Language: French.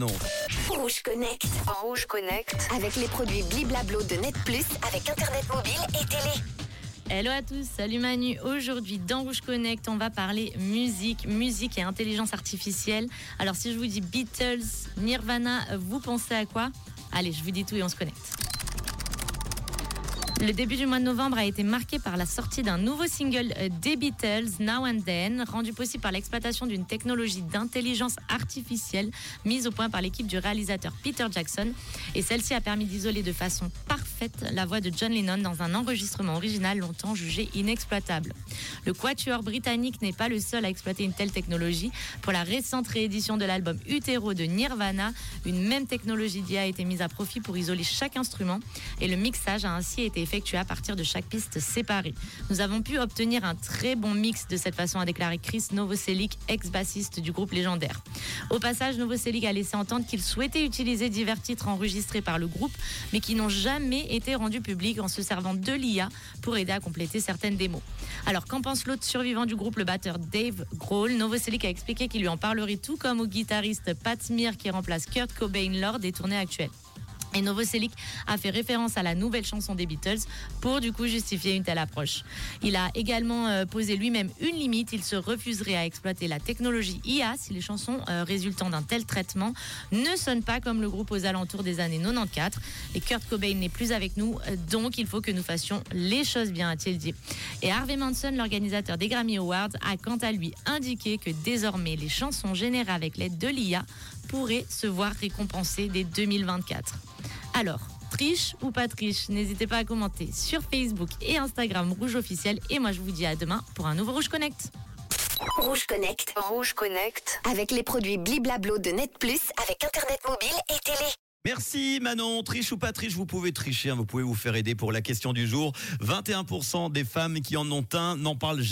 Non. Rouge Connect. Rouge Connect. Avec les produits Bliblablo de Net Plus, avec Internet mobile et télé. Hello à tous, salut Manu. Aujourd'hui dans Rouge Connect, on va parler musique, musique et intelligence artificielle. Alors si je vous dis Beatles, Nirvana, vous pensez à quoi? Allez, je vous dis tout et on se connecte. Le début du mois de novembre a été marqué par la sortie d'un nouveau single euh, des Beatles, Now and Then, rendu possible par l'exploitation d'une technologie d'intelligence artificielle mise au point par l'équipe du réalisateur Peter Jackson. Et celle-ci a permis d'isoler de façon parfaite la voix de John Lennon dans un enregistrement original longtemps jugé inexploitable. Le quatuor britannique n'est pas le seul à exploiter une telle technologie. Pour la récente réédition de l'album Utero de Nirvana, une même technologie d'IA a été mise à profit pour isoler chaque instrument et le mixage a ainsi été effectué à partir de chaque piste séparée. Nous avons pu obtenir un très bon mix de cette façon, a déclaré Chris Novoselic, ex-bassiste du groupe légendaire. Au passage, Novoselic a laissé entendre qu'il souhaitait utiliser divers titres enregistrés par le groupe, mais qui n'ont jamais été rendus publics en se servant de l'IA pour aider à compléter certaines démos. Alors, qu'en pense l'autre survivant du groupe, le batteur Dave Grohl? Novoselic a expliqué qu'il lui en parlerait tout comme au guitariste Pat Smear qui remplace Kurt Cobain lors des tournées actuelles. Et Novoselic a fait référence à la nouvelle chanson des Beatles pour du coup justifier une telle approche. Il a également euh, posé lui-même une limite. Il se refuserait à exploiter la technologie IA si les chansons euh, résultant d'un tel traitement ne sonnent pas comme le groupe aux alentours des années 94. Et Kurt Cobain n'est plus avec nous, euh, donc il faut que nous fassions les choses bien, a-t-il dit. Et Harvey Manson, l'organisateur des Grammy Awards, a quant à lui indiqué que désormais les chansons générées avec l'aide de l'IA pourraient se voir récompensées dès 2024. Alors, triche ou pas triche N'hésitez pas à commenter sur Facebook et Instagram Rouge Officiel. Et moi, je vous dis à demain pour un nouveau Rouge Connect. Rouge Connect. Rouge Connect. Avec les produits Bliblablo de Net Plus, avec Internet mobile et télé. Merci Manon, triche ou pas triche, vous pouvez tricher, hein, vous pouvez vous faire aider pour la question du jour. 21% des femmes qui en ont un n'en parlent jamais.